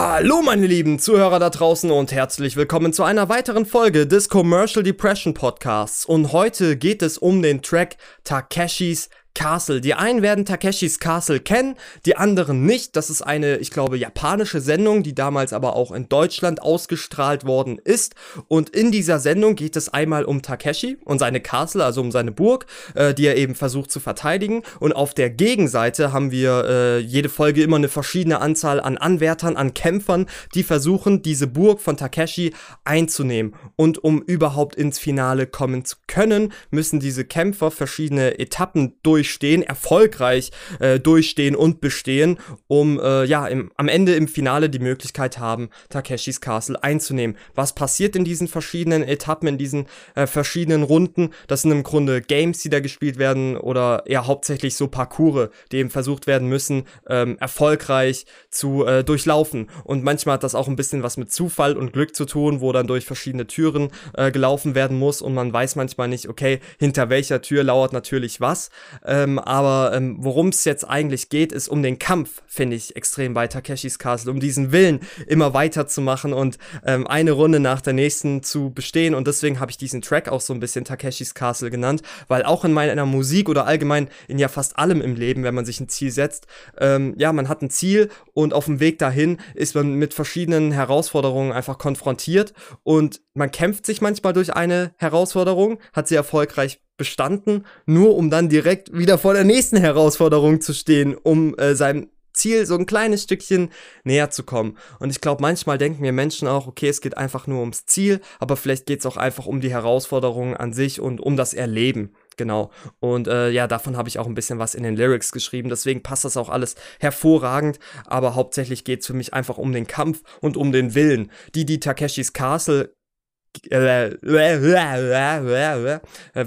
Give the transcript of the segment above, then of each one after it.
Hallo meine lieben Zuhörer da draußen und herzlich willkommen zu einer weiteren Folge des Commercial Depression Podcasts. Und heute geht es um den Track Takeshis Castle. Die einen werden Takeshis Castle kennen, die anderen nicht. Das ist eine, ich glaube, japanische Sendung, die damals aber auch in Deutschland ausgestrahlt worden ist. Und in dieser Sendung geht es einmal um Takeshi und seine Castle, also um seine Burg, äh, die er eben versucht zu verteidigen. Und auf der Gegenseite haben wir äh, jede Folge immer eine verschiedene Anzahl an Anwärtern, an Kämpfern, die versuchen, diese Burg von Takeshi einzunehmen. Und um überhaupt ins Finale kommen zu können, müssen diese Kämpfer verschiedene Etappen durch durchstehen, erfolgreich äh, durchstehen und bestehen, um äh, ja im, am Ende im Finale die Möglichkeit haben, Takeshis Castle einzunehmen. Was passiert in diesen verschiedenen Etappen, in diesen äh, verschiedenen Runden? Das sind im Grunde Games, die da gespielt werden oder eher hauptsächlich so Parcours, die eben versucht werden müssen, ähm, erfolgreich zu äh, durchlaufen. Und manchmal hat das auch ein bisschen was mit Zufall und Glück zu tun, wo dann durch verschiedene Türen äh, gelaufen werden muss und man weiß manchmal nicht, okay, hinter welcher Tür lauert natürlich was. Äh, ähm, aber ähm, worum es jetzt eigentlich geht, ist um den Kampf, finde ich, extrem bei Takeshis Castle, um diesen Willen immer weiterzumachen und ähm, eine Runde nach der nächsten zu bestehen. Und deswegen habe ich diesen Track auch so ein bisschen Takeshis Castle genannt, weil auch in meiner Musik oder allgemein in ja fast allem im Leben, wenn man sich ein Ziel setzt, ähm, ja, man hat ein Ziel und auf dem Weg dahin ist man mit verschiedenen Herausforderungen einfach konfrontiert und man kämpft sich manchmal durch eine Herausforderung, hat sie erfolgreich bestanden, nur um dann direkt wieder vor der nächsten Herausforderung zu stehen, um äh, seinem Ziel so ein kleines Stückchen näher zu kommen. Und ich glaube, manchmal denken wir Menschen auch, okay, es geht einfach nur ums Ziel, aber vielleicht geht es auch einfach um die Herausforderungen an sich und um das Erleben. Genau. Und äh, ja, davon habe ich auch ein bisschen was in den Lyrics geschrieben. Deswegen passt das auch alles hervorragend. Aber hauptsächlich geht es für mich einfach um den Kampf und um den Willen. Die, die Takeshis Castle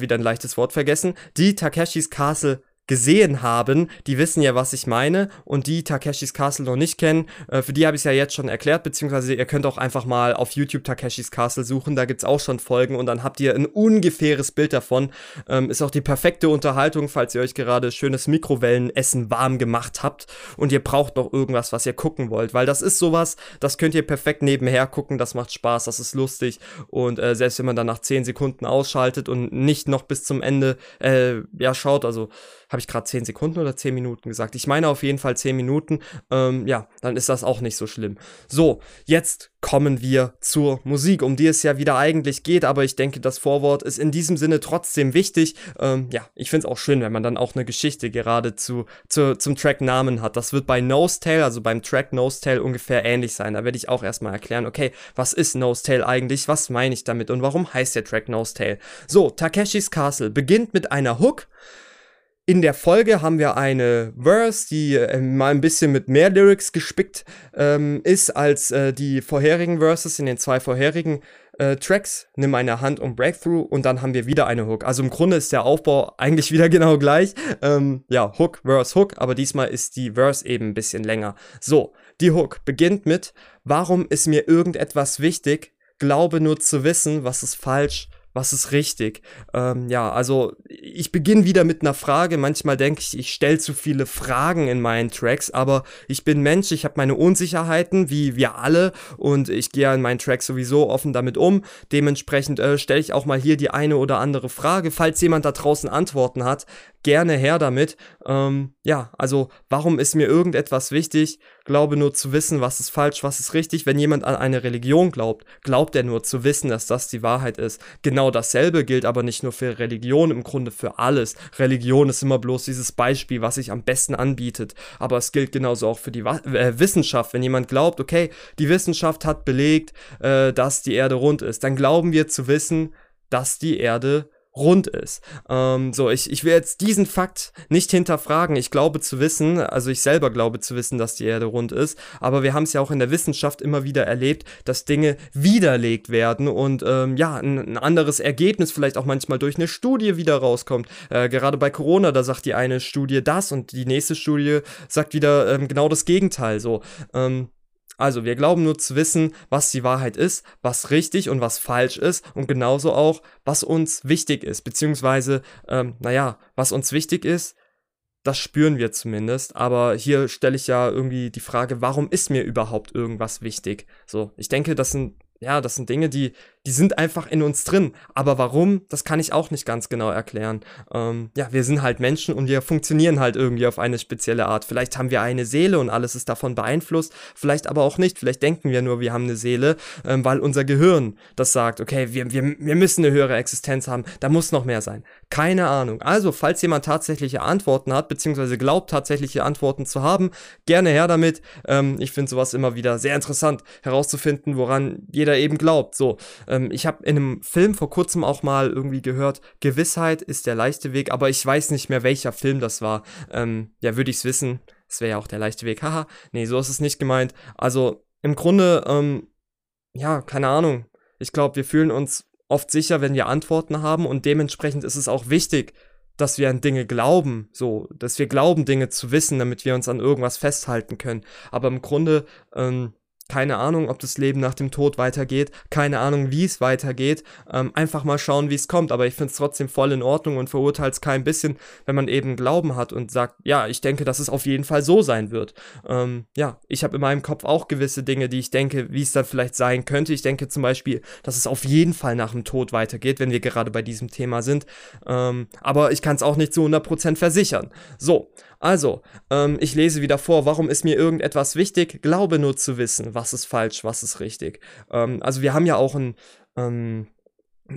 wieder ein leichtes Wort vergessen, die Takeshis Castle gesehen haben, die wissen ja, was ich meine. Und die Takeshis Castle noch nicht kennen, äh, für die habe ich es ja jetzt schon erklärt, beziehungsweise ihr könnt auch einfach mal auf YouTube Takeshis Castle suchen, da gibt es auch schon Folgen und dann habt ihr ein ungefähres Bild davon. Ähm, ist auch die perfekte Unterhaltung, falls ihr euch gerade schönes Mikrowellenessen warm gemacht habt und ihr braucht noch irgendwas, was ihr gucken wollt, weil das ist sowas, das könnt ihr perfekt nebenher gucken, das macht Spaß, das ist lustig und äh, selbst wenn man dann nach 10 Sekunden ausschaltet und nicht noch bis zum Ende äh, ja schaut, also habe ich gerade 10 Sekunden oder 10 Minuten gesagt? Ich meine auf jeden Fall 10 Minuten. Ähm, ja, dann ist das auch nicht so schlimm. So, jetzt kommen wir zur Musik, um die es ja wieder eigentlich geht, aber ich denke, das Vorwort ist in diesem Sinne trotzdem wichtig. Ähm, ja, ich finde es auch schön, wenn man dann auch eine Geschichte gerade zu, zu, zum Track-Namen hat. Das wird bei Nose also beim Track Nose ungefähr ähnlich sein. Da werde ich auch erstmal erklären, okay, was ist Nose eigentlich? Was meine ich damit und warum heißt der Track Nose? So, Takeshis Castle beginnt mit einer Hook. In der Folge haben wir eine Verse, die äh, mal ein bisschen mit mehr Lyrics gespickt ähm, ist als äh, die vorherigen Verses in den zwei vorherigen äh, Tracks. Nimm eine Hand und Breakthrough und dann haben wir wieder eine Hook. Also im Grunde ist der Aufbau eigentlich wieder genau gleich. Ähm, ja, Hook, Verse, Hook, aber diesmal ist die Verse eben ein bisschen länger. So, die Hook beginnt mit, warum ist mir irgendetwas wichtig? Glaube nur zu wissen, was ist falsch was ist richtig? Ähm, ja, also ich beginne wieder mit einer Frage. Manchmal denke ich, ich stelle zu viele Fragen in meinen Tracks, aber ich bin Mensch, ich habe meine Unsicherheiten, wie wir alle, und ich gehe in meinen Tracks sowieso offen damit um. Dementsprechend äh, stelle ich auch mal hier die eine oder andere Frage. Falls jemand da draußen Antworten hat, gerne her damit. Ähm, ja, also warum ist mir irgendetwas wichtig? Glaube nur zu wissen, was ist falsch, was ist richtig. Wenn jemand an eine Religion glaubt, glaubt er nur zu wissen, dass das die Wahrheit ist. Genau dasselbe gilt aber nicht nur für Religion, im Grunde für alles. Religion ist immer bloß dieses Beispiel, was sich am besten anbietet. Aber es gilt genauso auch für die äh, Wissenschaft. Wenn jemand glaubt, okay, die Wissenschaft hat belegt, äh, dass die Erde rund ist, dann glauben wir zu wissen, dass die Erde rund ist. Ähm, so, ich, ich will jetzt diesen Fakt nicht hinterfragen. Ich glaube zu wissen, also ich selber glaube zu wissen, dass die Erde rund ist, aber wir haben es ja auch in der Wissenschaft immer wieder erlebt, dass Dinge widerlegt werden und ähm, ja, ein, ein, anderes Ergebnis vielleicht auch manchmal durch eine Studie wieder rauskommt. Äh, gerade bei Corona, da sagt die eine Studie das und die nächste Studie sagt wieder ähm, genau das Gegenteil. So, ähm, also wir glauben nur zu wissen, was die Wahrheit ist, was richtig und was falsch ist und genauso auch, was uns wichtig ist, beziehungsweise, ähm, naja, was uns wichtig ist, das spüren wir zumindest. Aber hier stelle ich ja irgendwie die Frage, warum ist mir überhaupt irgendwas wichtig? So, ich denke, das sind ja, das sind Dinge, die, die sind einfach in uns drin. Aber warum, das kann ich auch nicht ganz genau erklären. Ähm, ja, wir sind halt Menschen und wir funktionieren halt irgendwie auf eine spezielle Art. Vielleicht haben wir eine Seele und alles ist davon beeinflusst, vielleicht aber auch nicht. Vielleicht denken wir nur, wir haben eine Seele, ähm, weil unser Gehirn das sagt, okay, wir, wir, wir müssen eine höhere Existenz haben, da muss noch mehr sein. Keine Ahnung. Also, falls jemand tatsächliche Antworten hat, beziehungsweise glaubt, tatsächliche Antworten zu haben, gerne her damit. Ähm, ich finde sowas immer wieder sehr interessant herauszufinden, woran jeder eben glaubt. So, ähm, ich habe in einem Film vor kurzem auch mal irgendwie gehört, Gewissheit ist der leichte Weg, aber ich weiß nicht mehr, welcher Film das war. Ähm, ja, würde ich es wissen. Es wäre ja auch der leichte Weg. Haha. nee, so ist es nicht gemeint. Also, im Grunde, ähm, ja, keine Ahnung. Ich glaube, wir fühlen uns oft sicher, wenn wir Antworten haben und dementsprechend ist es auch wichtig, dass wir an Dinge glauben, so, dass wir glauben, Dinge zu wissen, damit wir uns an irgendwas festhalten können. Aber im Grunde ähm, keine Ahnung, ob das Leben nach dem Tod weitergeht, keine Ahnung, wie es weitergeht. Ähm, einfach mal schauen, wie es kommt. Aber ich finde es trotzdem voll in Ordnung und verurteile es kein bisschen, wenn man eben Glauben hat und sagt, ja, ich denke, dass es auf jeden Fall so sein wird. Ähm, ja, ich habe in meinem Kopf auch gewisse Dinge, die ich denke, wie es dann vielleicht sein könnte. Ich denke zum Beispiel, dass es auf jeden Fall nach dem Tod weitergeht, wenn wir gerade bei diesem Thema sind. Ähm, aber ich kann es auch nicht zu 100% versichern. So, also, ähm, ich lese wieder vor, warum ist mir irgendetwas wichtig? Glaube nur zu wissen, was ist falsch, was ist richtig. Ähm, also wir haben ja auch ein, ähm,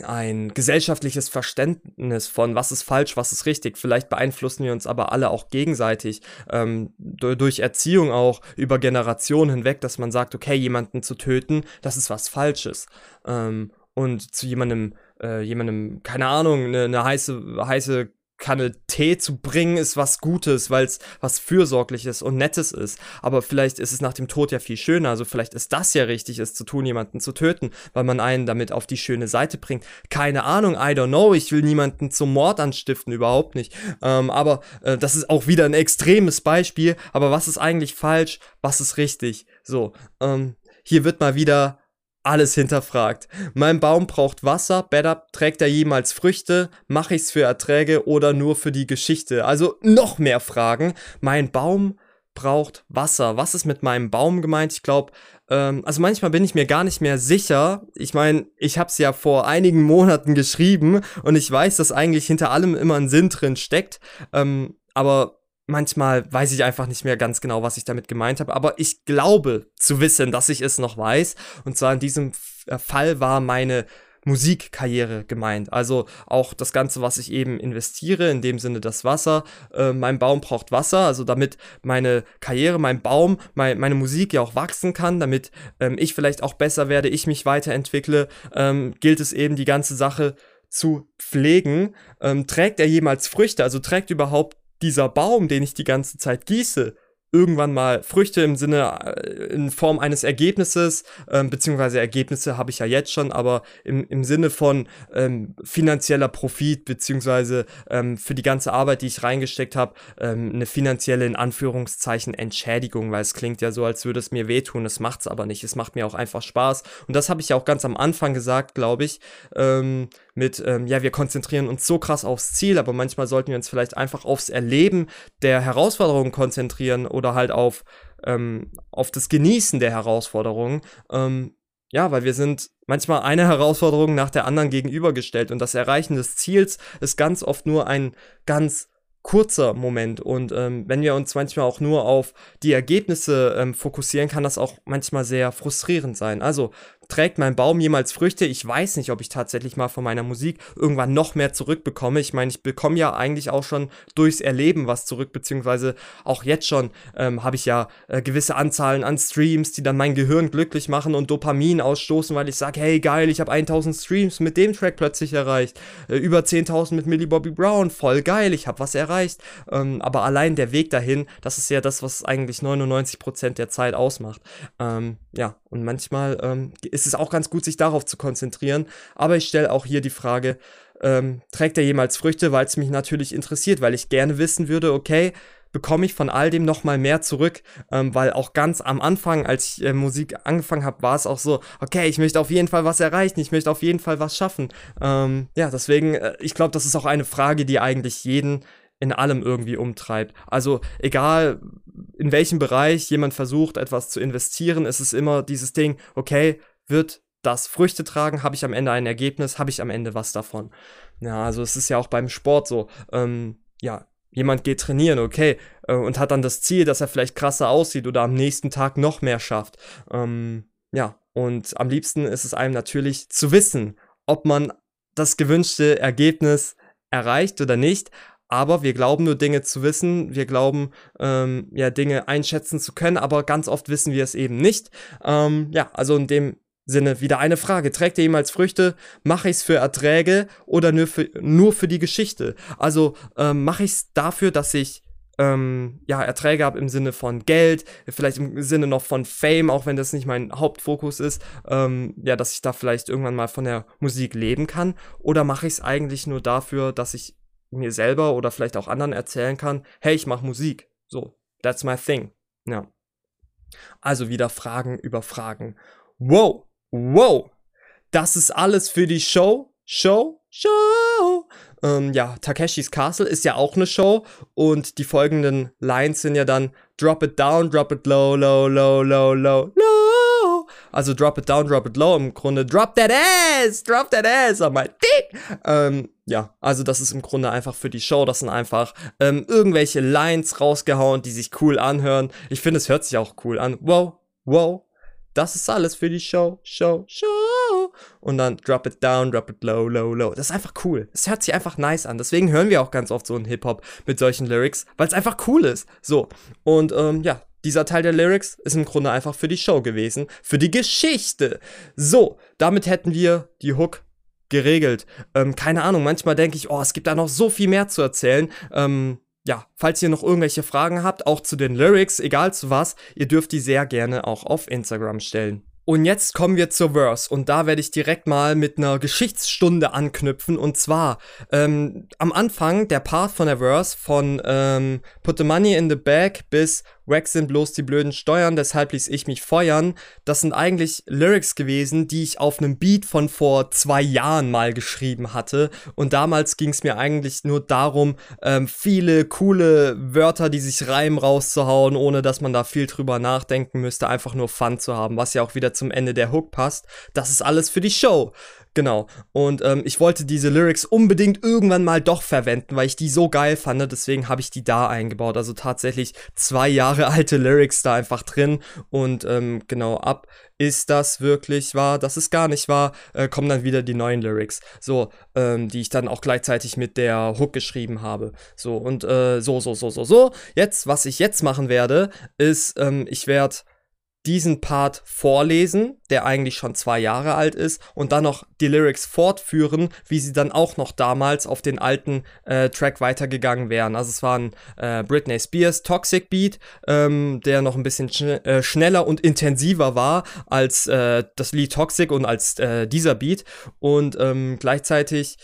ein gesellschaftliches Verständnis von, was ist falsch, was ist richtig. Vielleicht beeinflussen wir uns aber alle auch gegenseitig ähm, durch Erziehung auch über Generationen hinweg, dass man sagt, okay, jemanden zu töten, das ist was Falsches. Ähm, und zu jemandem, äh, jemandem, keine Ahnung, eine, eine heiße, heiße Kanne Tee zu bringen, ist was Gutes, weil es was Fürsorgliches und Nettes ist. Aber vielleicht ist es nach dem Tod ja viel schöner. Also vielleicht ist das ja richtig, es zu tun, jemanden zu töten, weil man einen damit auf die schöne Seite bringt. Keine Ahnung, I don't know. Ich will niemanden zum Mord anstiften, überhaupt nicht. Ähm, aber äh, das ist auch wieder ein extremes Beispiel. Aber was ist eigentlich falsch? Was ist richtig? So, ähm, hier wird mal wieder alles hinterfragt. Mein Baum braucht Wasser, better, trägt er jemals Früchte, mache ich's für Erträge oder nur für die Geschichte? Also noch mehr Fragen. Mein Baum braucht Wasser. Was ist mit meinem Baum gemeint? Ich glaube, ähm, also manchmal bin ich mir gar nicht mehr sicher. Ich meine, ich habe es ja vor einigen Monaten geschrieben und ich weiß, dass eigentlich hinter allem immer ein Sinn drin steckt. Ähm, aber manchmal weiß ich einfach nicht mehr ganz genau, was ich damit gemeint habe, aber ich glaube zu wissen, dass ich es noch weiß. Und zwar in diesem äh, Fall war meine Musikkarriere gemeint. Also auch das Ganze, was ich eben investiere, in dem Sinne das Wasser. Äh, mein Baum braucht Wasser, also damit meine Karriere, mein Baum, mein, meine Musik ja auch wachsen kann, damit ähm, ich vielleicht auch besser werde, ich mich weiterentwickle, ähm, gilt es eben die ganze Sache zu pflegen. Ähm, trägt er jemals Früchte? Also trägt überhaupt dieser Baum, den ich die ganze Zeit gieße, irgendwann mal Früchte im Sinne, äh, in Form eines Ergebnisses, ähm, beziehungsweise Ergebnisse habe ich ja jetzt schon, aber im, im Sinne von ähm, finanzieller Profit, beziehungsweise ähm, für die ganze Arbeit, die ich reingesteckt habe, ähm, eine finanzielle, in Anführungszeichen, Entschädigung, weil es klingt ja so, als würde es mir wehtun, es macht es aber nicht, es macht mir auch einfach Spaß. Und das habe ich ja auch ganz am Anfang gesagt, glaube ich, ähm, mit, ähm, ja, wir konzentrieren uns so krass aufs Ziel, aber manchmal sollten wir uns vielleicht einfach aufs Erleben der Herausforderungen konzentrieren oder halt auf, ähm, auf das Genießen der Herausforderungen. Ähm, ja, weil wir sind manchmal eine Herausforderung nach der anderen gegenübergestellt und das Erreichen des Ziels ist ganz oft nur ein ganz kurzer Moment. Und ähm, wenn wir uns manchmal auch nur auf die Ergebnisse ähm, fokussieren, kann das auch manchmal sehr frustrierend sein. Also trägt mein Baum jemals Früchte? Ich weiß nicht, ob ich tatsächlich mal von meiner Musik irgendwann noch mehr zurückbekomme. Ich meine, ich bekomme ja eigentlich auch schon durchs Erleben was zurück, beziehungsweise auch jetzt schon ähm, habe ich ja äh, gewisse Anzahlen an Streams, die dann mein Gehirn glücklich machen und Dopamin ausstoßen, weil ich sage, hey geil, ich habe 1000 Streams mit dem Track plötzlich erreicht, äh, über 10.000 mit Millie Bobby Brown, voll geil, ich habe was erreicht. Ähm, aber allein der Weg dahin, das ist ja das, was eigentlich 99% der Zeit ausmacht. Ähm, ja, und manchmal ähm, ist es auch ganz gut, sich darauf zu konzentrieren. Aber ich stelle auch hier die Frage, ähm, trägt er jemals Früchte, weil es mich natürlich interessiert, weil ich gerne wissen würde, okay, bekomme ich von all dem nochmal mehr zurück, ähm, weil auch ganz am Anfang, als ich äh, Musik angefangen habe, war es auch so, okay, ich möchte auf jeden Fall was erreichen, ich möchte auf jeden Fall was schaffen. Ähm, ja, deswegen, äh, ich glaube, das ist auch eine Frage, die eigentlich jeden in allem irgendwie umtreibt. Also egal in welchem Bereich jemand versucht, etwas zu investieren, ist es immer dieses Ding, okay, wird das Früchte tragen, habe ich am Ende ein Ergebnis, habe ich am Ende was davon. Ja, also es ist ja auch beim Sport so, ähm, ja, jemand geht trainieren, okay, äh, und hat dann das Ziel, dass er vielleicht krasser aussieht oder am nächsten Tag noch mehr schafft. Ähm, ja, und am liebsten ist es einem natürlich zu wissen, ob man das gewünschte Ergebnis erreicht oder nicht. Aber wir glauben nur Dinge zu wissen, wir glauben ähm, ja Dinge einschätzen zu können, aber ganz oft wissen wir es eben nicht. Ähm, ja, also in dem Sinne wieder eine Frage. Trägt ihr jemals Früchte? Mache ich es für Erträge oder nur für, nur für die Geschichte? Also ähm, mache ich es dafür, dass ich ähm, ja, Erträge habe im Sinne von Geld, vielleicht im Sinne noch von Fame, auch wenn das nicht mein Hauptfokus ist, ähm, ja, dass ich da vielleicht irgendwann mal von der Musik leben kann? Oder mache ich es eigentlich nur dafür, dass ich mir selber oder vielleicht auch anderen erzählen kann, hey, ich mache Musik. So, that's my thing. Ja. Also wieder Fragen über Fragen. Wow, wow, das ist alles für die Show, Show, Show. Ähm, ja, Takeshis Castle ist ja auch eine Show und die folgenden Lines sind ja dann Drop it down, drop it low, low, low, low, low, low. Also drop it down, drop it low. Im Grunde drop that ass, drop that ass on my dick. Ähm, ja, also das ist im Grunde einfach für die Show. Das sind einfach ähm, irgendwelche Lines rausgehauen, die sich cool anhören. Ich finde, es hört sich auch cool an. Wow, wow, das ist alles für die Show, Show, Show. Und dann drop it down, drop it low, low, low. Das ist einfach cool. Es hört sich einfach nice an. Deswegen hören wir auch ganz oft so einen Hip-Hop mit solchen Lyrics, weil es einfach cool ist. So. Und ähm, ja, dieser Teil der Lyrics ist im Grunde einfach für die Show gewesen, für die Geschichte. So, damit hätten wir die Hook geregelt. Ähm, keine Ahnung, manchmal denke ich, oh, es gibt da noch so viel mehr zu erzählen. Ähm, ja, falls ihr noch irgendwelche Fragen habt, auch zu den Lyrics, egal zu was, ihr dürft die sehr gerne auch auf Instagram stellen. Und jetzt kommen wir zur Verse und da werde ich direkt mal mit einer Geschichtsstunde anknüpfen und zwar ähm, am Anfang der Part von der Verse von ähm, Put the Money in the Bag bis Wack sind bloß die blöden Steuern, deshalb ließ ich mich feuern. Das sind eigentlich Lyrics gewesen, die ich auf einem Beat von vor zwei Jahren mal geschrieben hatte. Und damals ging es mir eigentlich nur darum, ähm, viele coole Wörter, die sich reimen, rauszuhauen, ohne dass man da viel drüber nachdenken müsste, einfach nur Fun zu haben, was ja auch wieder zum Ende der Hook passt. Das ist alles für die Show. Genau. Und ähm, ich wollte diese Lyrics unbedingt irgendwann mal doch verwenden, weil ich die so geil fand. Deswegen habe ich die da eingebaut. Also tatsächlich zwei Jahre alte Lyrics da einfach drin. Und ähm, genau ab ist das wirklich wahr, das ist gar nicht wahr, äh, kommen dann wieder die neuen Lyrics. So, ähm, die ich dann auch gleichzeitig mit der Hook geschrieben habe. So, und äh, so, so, so, so, so. Jetzt, was ich jetzt machen werde, ist, ähm, ich werde diesen Part vorlesen, der eigentlich schon zwei Jahre alt ist, und dann noch die Lyrics fortführen, wie sie dann auch noch damals auf den alten äh, Track weitergegangen wären. Also es war ein äh, Britney Spears Toxic Beat, ähm, der noch ein bisschen schn äh, schneller und intensiver war als äh, das Lied Toxic und als äh, dieser Beat. Und ähm, gleichzeitig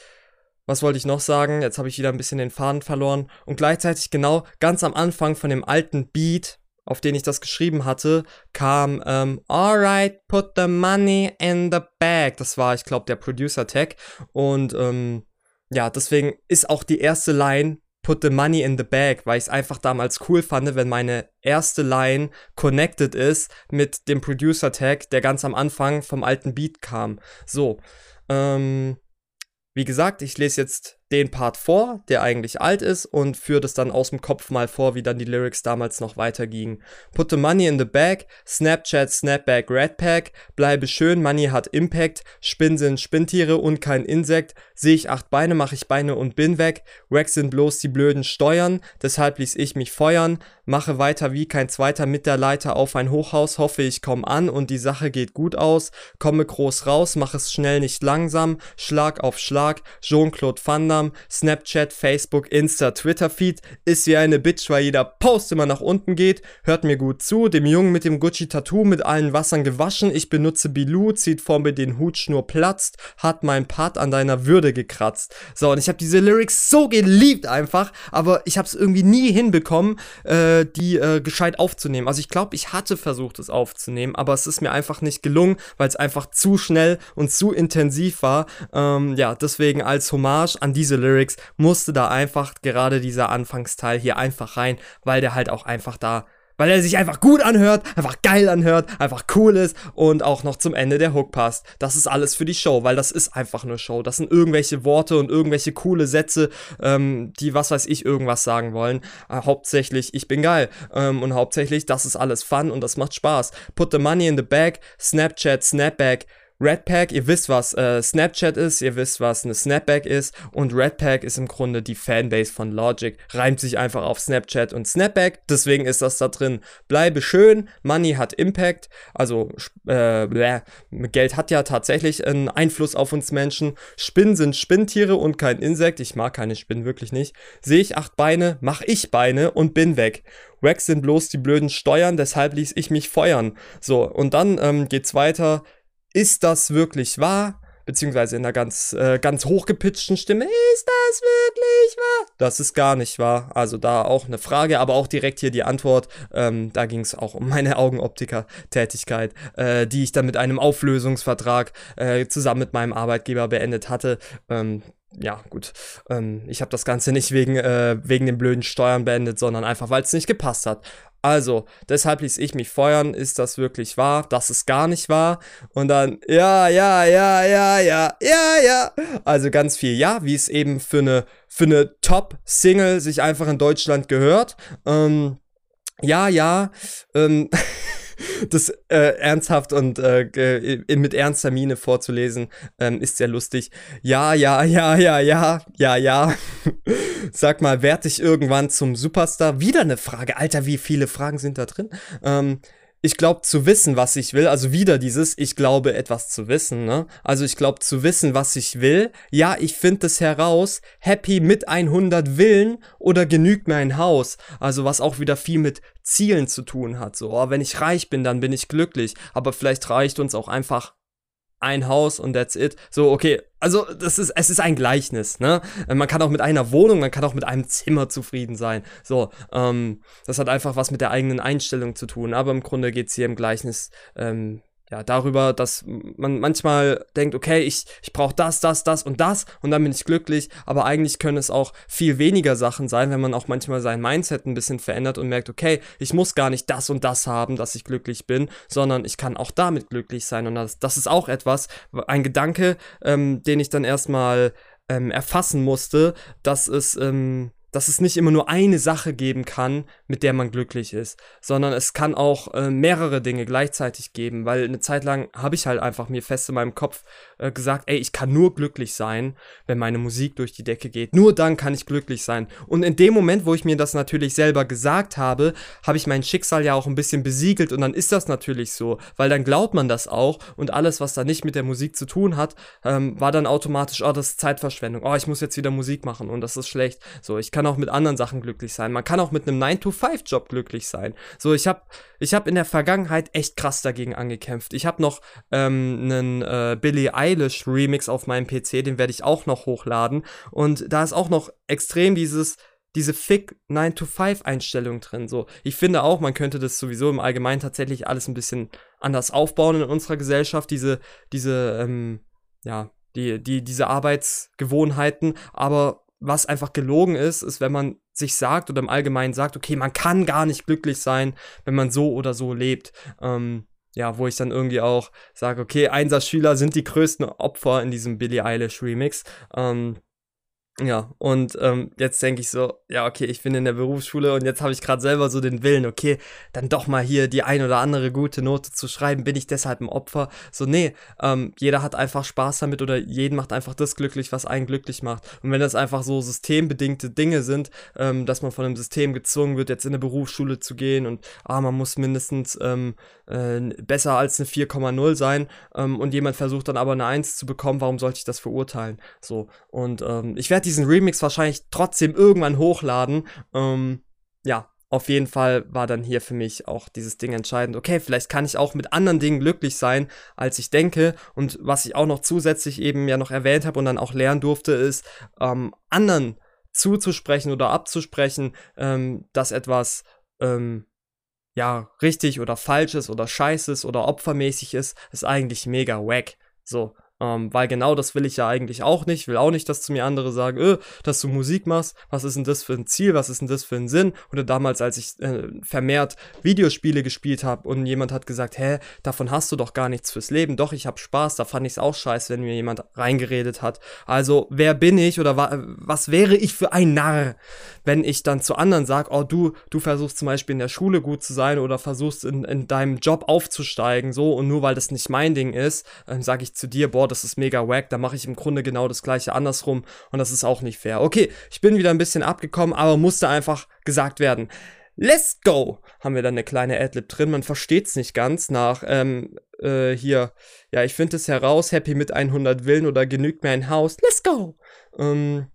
was wollte ich noch sagen? Jetzt habe ich wieder ein bisschen den Faden verloren. Und gleichzeitig genau ganz am Anfang von dem alten Beat auf den ich das geschrieben hatte, kam ähm, Alright, put the money in the bag. Das war, ich glaube, der Producer-Tag. Und ähm, ja, deswegen ist auch die erste Line Put the money in the bag, weil ich es einfach damals cool fand, wenn meine erste Line connected ist mit dem Producer-Tag, der ganz am Anfang vom alten Beat kam. So, ähm, wie gesagt, ich lese jetzt den Part vor, der eigentlich alt ist, und führe das dann aus dem Kopf mal vor, wie dann die Lyrics damals noch weitergingen. Put the money in the bag, Snapchat, Snapback, Redpack, bleibe schön, Money hat Impact, Spinnen sind Spinntiere und kein Insekt, sehe ich acht Beine, mache ich Beine und bin weg, Wax sind bloß die blöden Steuern, deshalb ließ ich mich feuern, mache weiter wie kein Zweiter mit der Leiter auf ein Hochhaus, hoffe ich komm an und die Sache geht gut aus, komme groß raus, mach es schnell nicht langsam, Schlag auf Schlag, Jean-Claude Van Instagram, Snapchat, Facebook, Insta, Twitter-Feed ist wie eine Bitch, weil jeder Post immer nach unten geht. Hört mir gut zu, dem Jungen mit dem Gucci-Tattoo mit allen Wassern gewaschen. Ich benutze Bilou, zieht vor mir den Hut, Schnur platzt, hat mein Part an deiner Würde gekratzt. So, und ich habe diese Lyrics so geliebt einfach, aber ich habe es irgendwie nie hinbekommen, äh, die äh, gescheit aufzunehmen. Also ich glaube, ich hatte versucht, es aufzunehmen, aber es ist mir einfach nicht gelungen, weil es einfach zu schnell und zu intensiv war. Ähm, ja, deswegen als Hommage an diese diese Lyrics musste da einfach gerade dieser Anfangsteil hier einfach rein, weil der halt auch einfach da weil er sich einfach gut anhört, einfach geil anhört, einfach cool ist und auch noch zum Ende der Hook passt. Das ist alles für die Show, weil das ist einfach nur Show. Das sind irgendwelche Worte und irgendwelche coole Sätze, ähm, die was weiß ich irgendwas sagen wollen. Äh, hauptsächlich, ich bin geil ähm, und hauptsächlich, das ist alles Fun und das macht Spaß. Put the money in the bag, Snapchat, Snapback. Redpack, ihr wisst, was äh, Snapchat ist, ihr wisst, was eine Snapback ist und Redpack ist im Grunde die Fanbase von Logic, reimt sich einfach auf Snapchat und Snapback, deswegen ist das da drin. Bleibe schön, Money hat Impact, also äh, bleh, Geld hat ja tatsächlich einen Einfluss auf uns Menschen. Spinnen sind Spinntiere und kein Insekt, ich mag keine Spinnen wirklich nicht. Sehe ich acht Beine, mach ich Beine und bin weg. Wax sind bloß die blöden Steuern, deshalb ließ ich mich feuern. So, und dann ähm, geht's weiter ist das wirklich wahr? Beziehungsweise in einer ganz, äh, ganz hochgepitchten Stimme, ist das wirklich wahr? Das ist gar nicht wahr. Also da auch eine Frage, aber auch direkt hier die Antwort. Ähm, da ging es auch um meine Augenoptiker-Tätigkeit, äh, die ich dann mit einem Auflösungsvertrag äh, zusammen mit meinem Arbeitgeber beendet hatte. Ähm, ja, gut. Ähm, ich habe das Ganze nicht wegen, äh, wegen den blöden Steuern beendet, sondern einfach, weil es nicht gepasst hat. Also, deshalb ließ ich mich feuern. Ist das wirklich wahr? Das ist gar nicht wahr. Und dann, ja, ja, ja, ja, ja, ja, ja. Also ganz viel ja, wie es eben für eine, für eine Top-Single sich einfach in Deutschland gehört. Ähm, ja, ja. Ähm, das äh, ernsthaft und äh, mit ernster Miene vorzulesen, ähm, ist sehr lustig. Ja, ja, ja, ja, ja, ja, ja. Sag mal, werd ich irgendwann zum Superstar? Wieder eine Frage. Alter, wie viele Fragen sind da drin? Ähm, ich glaube zu wissen, was ich will, also wieder dieses, ich glaube etwas zu wissen, ne? Also ich glaube zu wissen, was ich will. Ja, ich finde es heraus. Happy mit 100 Willen oder genügt mir ein Haus? Also was auch wieder viel mit Zielen zu tun hat. So, oh, wenn ich reich bin, dann bin ich glücklich. Aber vielleicht reicht uns auch einfach ein Haus und that's it. So, okay, also das ist, es ist ein Gleichnis, ne? Man kann auch mit einer Wohnung, man kann auch mit einem Zimmer zufrieden sein. So, ähm, das hat einfach was mit der eigenen Einstellung zu tun. Aber im Grunde geht es hier im Gleichnis ähm, ja, darüber, dass man manchmal denkt, okay, ich, ich brauche das, das, das und das und dann bin ich glücklich, aber eigentlich können es auch viel weniger Sachen sein, wenn man auch manchmal sein Mindset ein bisschen verändert und merkt, okay, ich muss gar nicht das und das haben, dass ich glücklich bin, sondern ich kann auch damit glücklich sein. Und das, das ist auch etwas, ein Gedanke, ähm, den ich dann erstmal ähm, erfassen musste, dass es, ähm, dass es nicht immer nur eine Sache geben kann, mit der man glücklich ist, sondern es kann auch äh, mehrere Dinge gleichzeitig geben, weil eine Zeit lang habe ich halt einfach mir fest in meinem Kopf äh, gesagt, ey, ich kann nur glücklich sein, wenn meine Musik durch die Decke geht. Nur dann kann ich glücklich sein. Und in dem Moment, wo ich mir das natürlich selber gesagt habe, habe ich mein Schicksal ja auch ein bisschen besiegelt und dann ist das natürlich so, weil dann glaubt man das auch und alles, was da nicht mit der Musik zu tun hat, ähm, war dann automatisch, oh, das ist Zeitverschwendung, oh, ich muss jetzt wieder Musik machen und das ist schlecht. So, ich kann auch mit anderen Sachen glücklich sein. Man kann auch mit einem 9-to-5-Job glücklich sein. So, ich habe ich hab in der Vergangenheit echt krass dagegen angekämpft. Ich habe noch ähm, einen äh, Billie Eilish Remix auf meinem PC, den werde ich auch noch hochladen. Und da ist auch noch extrem dieses diese Fick 9-to-5-Einstellung drin. So, ich finde auch, man könnte das sowieso im Allgemeinen tatsächlich alles ein bisschen anders aufbauen in unserer Gesellschaft, diese, diese, ähm, ja, die, die, diese Arbeitsgewohnheiten, aber was einfach gelogen ist, ist, wenn man sich sagt oder im Allgemeinen sagt, okay, man kann gar nicht glücklich sein, wenn man so oder so lebt. Ähm, ja, wo ich dann irgendwie auch sage, okay, Einsatzschüler sind die größten Opfer in diesem Billie Eilish Remix. Ähm, ja, und ähm, jetzt denke ich so, ja, okay, ich bin in der Berufsschule und jetzt habe ich gerade selber so den Willen, okay, dann doch mal hier die ein oder andere gute Note zu schreiben, bin ich deshalb ein Opfer? So, nee, ähm, jeder hat einfach Spaß damit oder jeden macht einfach das glücklich, was einen glücklich macht. Und wenn das einfach so systembedingte Dinge sind, ähm, dass man von einem System gezwungen wird, jetzt in eine Berufsschule zu gehen und ah, man muss mindestens ähm, äh, besser als eine 4,0 sein ähm, und jemand versucht dann aber eine 1 zu bekommen, warum sollte ich das verurteilen? So, und ähm, ich werde diesen Remix wahrscheinlich trotzdem irgendwann hochladen. Ähm, ja, auf jeden Fall war dann hier für mich auch dieses Ding entscheidend. Okay, vielleicht kann ich auch mit anderen Dingen glücklich sein, als ich denke. Und was ich auch noch zusätzlich eben ja noch erwähnt habe und dann auch lernen durfte, ist, ähm, anderen zuzusprechen oder abzusprechen, ähm, dass etwas ähm, ja richtig oder falsch ist oder scheiße ist oder opfermäßig ist, ist eigentlich mega wack. So, Ähm, weil genau das will ich ja eigentlich auch nicht. Ich will auch nicht, dass zu mir andere sagen, öh, dass du Musik machst, was ist denn das für ein Ziel, was ist denn das für ein Sinn? Oder damals, als ich äh, vermehrt Videospiele gespielt habe und jemand hat gesagt, hä, davon hast du doch gar nichts fürs Leben. Doch, ich habe Spaß, da fand ich es auch scheiße, wenn mir jemand reingeredet hat. Also, wer bin ich oder wa was wäre ich für ein Narr, wenn ich dann zu anderen sage, oh, du, du versuchst zum Beispiel in der Schule gut zu sein oder versuchst in, in deinem Job aufzusteigen, so, und nur weil das nicht mein Ding ist, ähm, sage ich zu dir, boah, das ist mega wack, da mache ich im Grunde genau das gleiche andersrum und das ist auch nicht fair. Okay, ich bin wieder ein bisschen abgekommen, aber musste einfach gesagt werden. Let's go! Haben wir dann eine kleine Adlib drin. Man versteht es nicht ganz nach ähm, äh, hier. Ja, ich finde es heraus. Happy mit 100 Willen oder genügt mir ein Haus. Let's go! Ähm,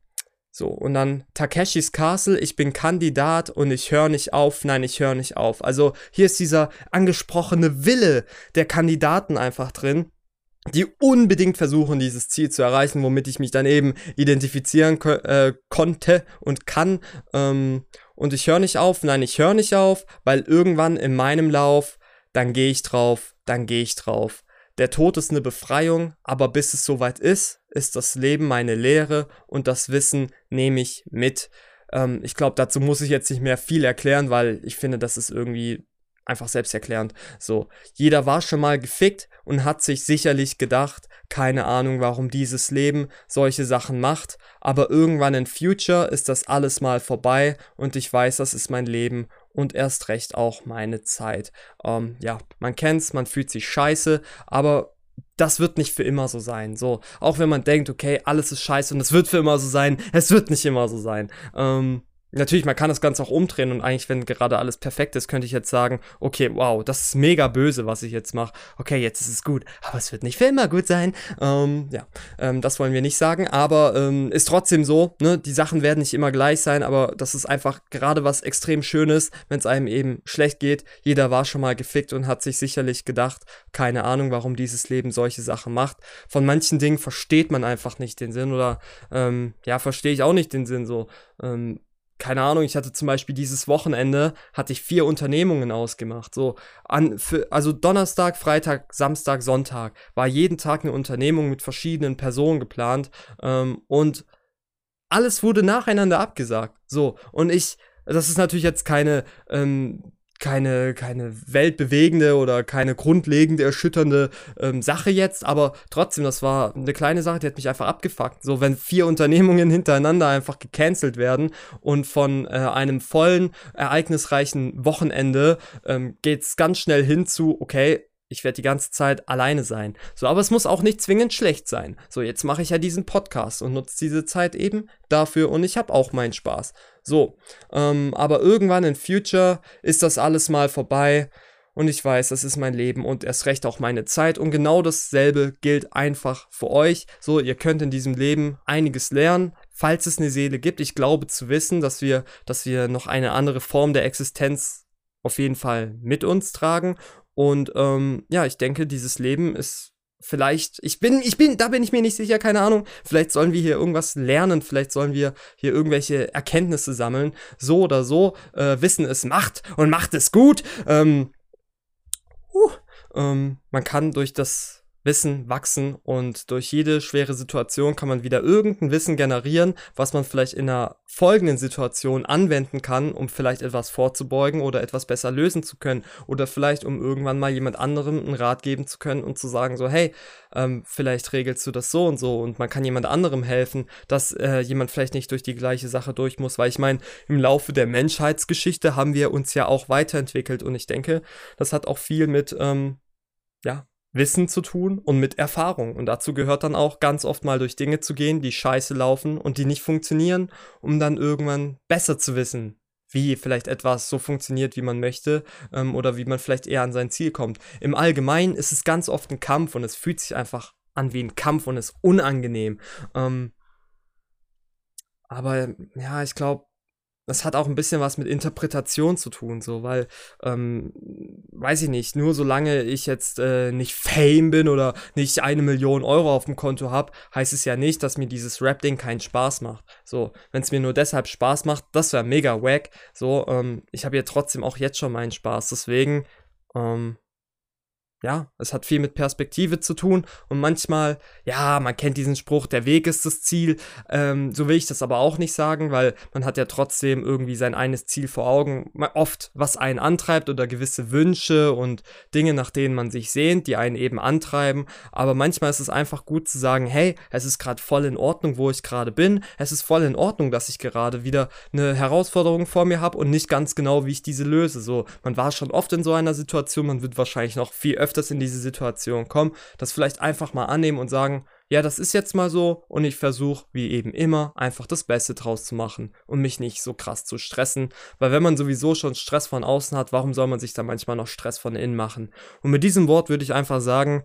so, und dann Takeshis Castle, ich bin Kandidat und ich höre nicht auf, nein, ich höre nicht auf. Also hier ist dieser angesprochene Wille der Kandidaten einfach drin, die unbedingt versuchen, dieses Ziel zu erreichen, womit ich mich dann eben identifizieren ko äh, konnte und kann. Ähm, und ich höre nicht auf, nein, ich höre nicht auf, weil irgendwann in meinem Lauf, dann gehe ich drauf, dann gehe ich drauf. Der Tod ist eine Befreiung, aber bis es soweit ist, ist das Leben meine Lehre und das Wissen nehme ich mit. Ähm, ich glaube, dazu muss ich jetzt nicht mehr viel erklären, weil ich finde, das ist irgendwie einfach selbsterklärend. So, jeder war schon mal gefickt und hat sich sicherlich gedacht, keine Ahnung, warum dieses Leben solche Sachen macht, aber irgendwann in Future ist das alles mal vorbei und ich weiß, das ist mein Leben und erst recht auch meine Zeit. Ähm, ja, man kennt's, man fühlt sich scheiße, aber das wird nicht für immer so sein. So, auch wenn man denkt, okay, alles ist scheiße und es wird für immer so sein, es wird nicht immer so sein. Ähm, Natürlich, man kann das Ganze auch umdrehen und eigentlich, wenn gerade alles perfekt ist, könnte ich jetzt sagen, okay, wow, das ist mega böse, was ich jetzt mache. Okay, jetzt ist es gut, aber es wird nicht für immer gut sein. Ähm, ja, ähm, das wollen wir nicht sagen, aber ähm, ist trotzdem so, ne, die Sachen werden nicht immer gleich sein, aber das ist einfach gerade was extrem Schönes, wenn es einem eben schlecht geht. Jeder war schon mal gefickt und hat sich sicherlich gedacht, keine Ahnung, warum dieses Leben solche Sachen macht. Von manchen Dingen versteht man einfach nicht den Sinn oder, ähm, ja, verstehe ich auch nicht den Sinn so. Ähm, keine Ahnung, ich hatte zum Beispiel dieses Wochenende, hatte ich vier Unternehmungen ausgemacht. So, an, für, also Donnerstag, Freitag, Samstag, Sonntag war jeden Tag eine Unternehmung mit verschiedenen Personen geplant ähm, und alles wurde nacheinander abgesagt. So, und ich, das ist natürlich jetzt keine ähm, keine, keine weltbewegende oder keine grundlegende, erschütternde ähm, Sache jetzt, aber trotzdem, das war eine kleine Sache, die hat mich einfach abgefuckt. So, wenn vier Unternehmungen hintereinander einfach gecancelt werden und von äh, einem vollen, ereignisreichen Wochenende ähm, geht es ganz schnell hin zu, okay, ich werde die ganze Zeit alleine sein. So, aber es muss auch nicht zwingend schlecht sein. So, jetzt mache ich ja diesen Podcast und nutze diese Zeit eben dafür und ich habe auch meinen Spaß. So, ähm, aber irgendwann in Future ist das alles mal vorbei und ich weiß, das ist mein Leben und erst recht auch meine Zeit und genau dasselbe gilt einfach für euch. So, ihr könnt in diesem Leben einiges lernen, falls es eine Seele gibt. Ich glaube zu wissen, dass wir, dass wir noch eine andere Form der Existenz auf jeden Fall mit uns tragen und ähm, ja, ich denke, dieses Leben ist vielleicht, ich bin, ich bin, da bin ich mir nicht sicher, keine Ahnung. Vielleicht sollen wir hier irgendwas lernen, vielleicht sollen wir hier irgendwelche Erkenntnisse sammeln. So oder so, äh, Wissen ist Macht und Macht ist gut. Ähm, uh, ähm, man kann durch das Wissen wachsen und durch jede schwere Situation kann man wieder irgendein Wissen generieren, was man vielleicht in einer folgenden Situation anwenden kann, um vielleicht etwas vorzubeugen oder etwas besser lösen zu können oder vielleicht um irgendwann mal jemand anderem einen Rat geben zu können und zu sagen so hey ähm, vielleicht regelst du das so und so und man kann jemand anderem helfen, dass äh, jemand vielleicht nicht durch die gleiche Sache durch muss, weil ich meine im Laufe der Menschheitsgeschichte haben wir uns ja auch weiterentwickelt und ich denke das hat auch viel mit ähm, ja Wissen zu tun und mit Erfahrung. Und dazu gehört dann auch ganz oft mal durch Dinge zu gehen, die scheiße laufen und die nicht funktionieren, um dann irgendwann besser zu wissen, wie vielleicht etwas so funktioniert, wie man möchte, ähm, oder wie man vielleicht eher an sein Ziel kommt. Im Allgemeinen ist es ganz oft ein Kampf und es fühlt sich einfach an wie ein Kampf und ist unangenehm. Ähm, aber ja, ich glaube, das hat auch ein bisschen was mit Interpretation zu tun, so, weil, ähm, weiß ich nicht, nur solange ich jetzt äh, nicht Fame bin oder nicht eine Million Euro auf dem Konto habe, heißt es ja nicht, dass mir dieses Rap-Ding keinen Spaß macht. So, wenn es mir nur deshalb Spaß macht, das wäre mega wack. So, ähm, ich habe ja trotzdem auch jetzt schon meinen Spaß, deswegen, ähm, ja, es hat viel mit Perspektive zu tun und manchmal, ja, man kennt diesen Spruch, der Weg ist das Ziel. Ähm, so will ich das aber auch nicht sagen, weil man hat ja trotzdem irgendwie sein eines Ziel vor Augen. Oft, was einen antreibt oder gewisse Wünsche und Dinge, nach denen man sich sehnt, die einen eben antreiben. Aber manchmal ist es einfach gut zu sagen, hey, es ist gerade voll in Ordnung, wo ich gerade bin. Es ist voll in Ordnung, dass ich gerade wieder eine Herausforderung vor mir habe und nicht ganz genau, wie ich diese löse. So, man war schon oft in so einer Situation, man wird wahrscheinlich noch viel öfter öfters in diese Situation kommen, das vielleicht einfach mal annehmen und sagen, ja, das ist jetzt mal so und ich versuche, wie eben immer, einfach das Beste draus zu machen und mich nicht so krass zu stressen, weil wenn man sowieso schon Stress von außen hat, warum soll man sich da manchmal noch Stress von innen machen? Und mit diesem Wort würde ich einfach sagen,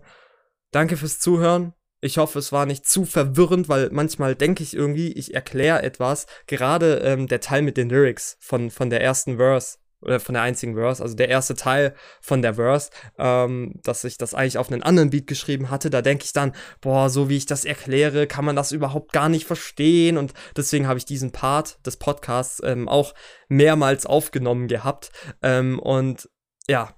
danke fürs Zuhören. Ich hoffe, es war nicht zu verwirrend, weil manchmal denke ich irgendwie, ich erkläre etwas. Gerade ähm, der Teil mit den Lyrics von, von der ersten Verse oder von der einzigen Verse, also der erste Teil von der Verse, ähm, dass ich das eigentlich auf einen anderen Beat geschrieben hatte, da denke ich dann, boah, so wie ich das erkläre, kann man das überhaupt gar nicht verstehen und deswegen habe ich diesen Part des Podcasts ähm, auch mehrmals aufgenommen gehabt ähm, und ja,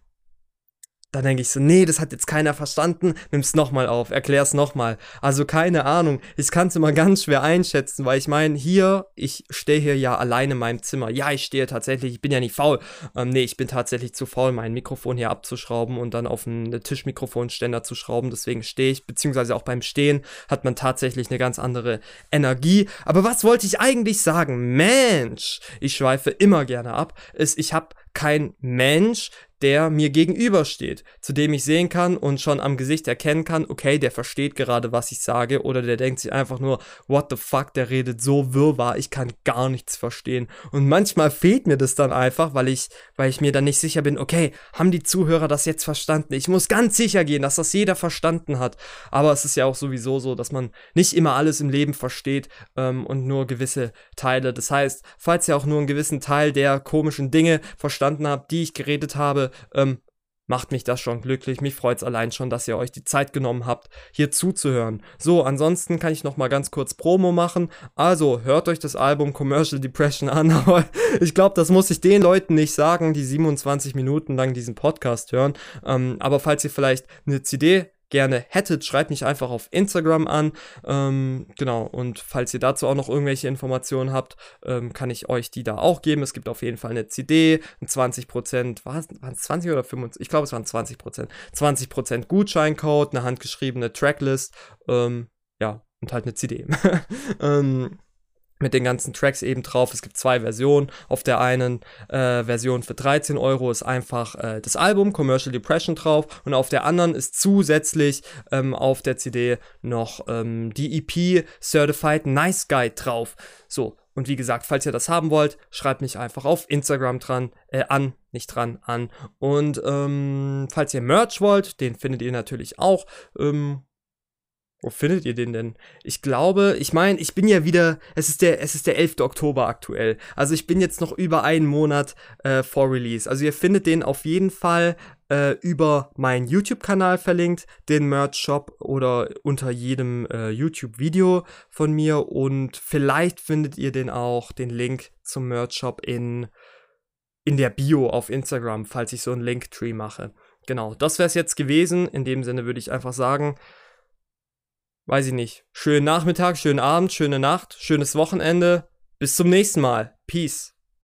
dann denke ich so, nee, das hat jetzt keiner verstanden, nimm's nochmal auf, erklär's nochmal. Also keine Ahnung, ich kann es immer ganz schwer einschätzen, weil ich meine, hier, ich stehe hier ja alleine in meinem Zimmer. Ja, ich stehe tatsächlich, ich bin ja nicht faul. Ähm, nee, ich bin tatsächlich zu faul, mein Mikrofon hier abzuschrauben und dann auf einen Tischmikrofonständer zu schrauben. Deswegen stehe ich, beziehungsweise auch beim Stehen hat man tatsächlich eine ganz andere Energie. Aber was wollte ich eigentlich sagen? Mensch, ich schweife immer gerne ab, ist, ich habe kein Mensch, der mir gegenübersteht, zu dem ich sehen kann und schon am Gesicht erkennen kann, okay, der versteht gerade, was ich sage, oder der denkt sich einfach nur, what the fuck, der redet so wirrwarr, ich kann gar nichts verstehen. Und manchmal fehlt mir das dann einfach, weil ich, weil ich mir dann nicht sicher bin, okay, haben die Zuhörer das jetzt verstanden? Ich muss ganz sicher gehen, dass das jeder verstanden hat. Aber es ist ja auch sowieso so, dass man nicht immer alles im Leben versteht ähm, und nur gewisse Teile. Das heißt, falls ihr auch nur einen gewissen Teil der komischen Dinge verstanden habt, die ich geredet habe, ähm, macht mich das schon glücklich. Mich freut es allein schon, dass ihr euch die Zeit genommen habt, hier zuzuhören. So, ansonsten kann ich noch mal ganz kurz Promo machen. Also, hört euch das Album Commercial Depression an, aber ich glaube, das muss ich den Leuten nicht sagen, die 27 Minuten lang diesen Podcast hören. Ähm, aber falls ihr vielleicht eine CD gerne hättet, schreibt mich einfach auf Instagram an. Ähm, genau, und falls ihr dazu auch noch irgendwelche Informationen habt, ähm, kann ich euch die da auch geben. Es gibt auf jeden Fall eine CD, ein 20%, waren es 20 oder 25? Ich glaube, es waren 20%. 20% Gutscheincode, eine handgeschriebene Tracklist, ähm, ja, und halt eine CD. ähm, mit den ganzen Tracks eben drauf. Es gibt zwei Versionen. Auf der einen äh, Version für 13 Euro ist einfach äh, das Album Commercial Depression drauf und auf der anderen ist zusätzlich ähm, auf der CD noch ähm, die EP Certified Nice Guide drauf. So, und wie gesagt, falls ihr das haben wollt, schreibt mich einfach auf Instagram dran, äh, an, nicht dran, an. Und ähm, falls ihr Merch wollt, den findet ihr natürlich auch. Ähm, wo findet ihr den denn? Ich glaube, ich meine, ich bin ja wieder, es ist der, es ist der 11. Oktober aktuell. Also ich bin jetzt noch über einen Monat äh, vor Release. Also ihr findet den auf jeden Fall äh, über meinen YouTube-Kanal verlinkt, den Merch-Shop oder unter jedem äh, YouTube-Video von mir. Und vielleicht findet ihr den auch, den Link zum Merch-Shop in, in der Bio auf Instagram, falls ich so einen Linktree mache. Genau, das wäre es jetzt gewesen. In dem Sinne würde ich einfach sagen, weiß ich nicht, schönen Nachmittag, schönen Abend, schöne Nacht, schönes Wochenende. Bis zum nächsten Mal. Peace.